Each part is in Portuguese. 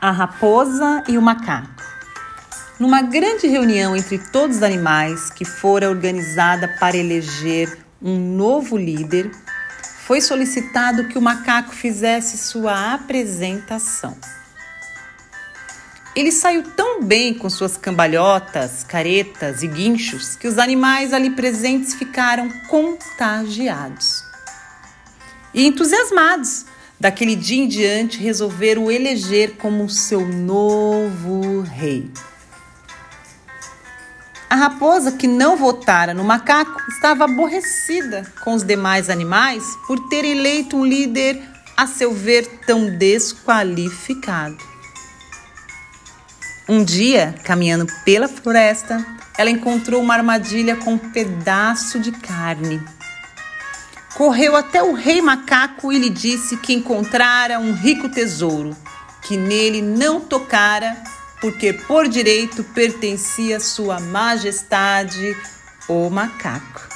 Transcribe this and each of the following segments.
A raposa e o macaco. Numa grande reunião entre todos os animais que fora organizada para eleger um novo líder, foi solicitado que o macaco fizesse sua apresentação. Ele saiu tão bem com suas cambalhotas, caretas e guinchos que os animais ali presentes ficaram contagiados e entusiasmados Daquele dia em diante, resolveram eleger como seu novo rei. A raposa, que não votara no macaco, estava aborrecida com os demais animais por ter eleito um líder, a seu ver, tão desqualificado. Um dia, caminhando pela floresta, ela encontrou uma armadilha com um pedaço de carne correu até o rei macaco e lhe disse que encontrara um rico tesouro, que nele não tocara, porque por direito pertencia a sua majestade, o macaco.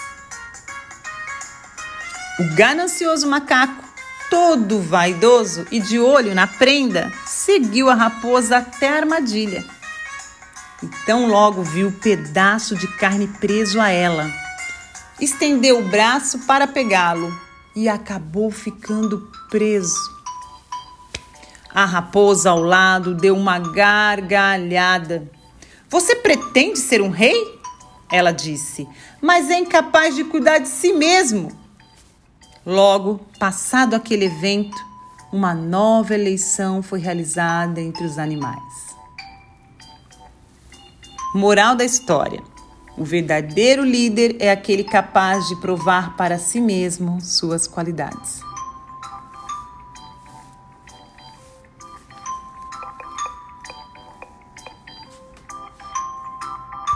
O ganancioso macaco, todo vaidoso e de olho na prenda, seguiu a raposa até a armadilha. Então logo viu o pedaço de carne preso a ela estendeu o braço para pegá-lo e acabou ficando preso. A raposa ao lado deu uma gargalhada. Você pretende ser um rei? Ela disse, mas é incapaz de cuidar de si mesmo. Logo, passado aquele evento, uma nova eleição foi realizada entre os animais. Moral da história: o verdadeiro líder é aquele capaz de provar para si mesmo suas qualidades.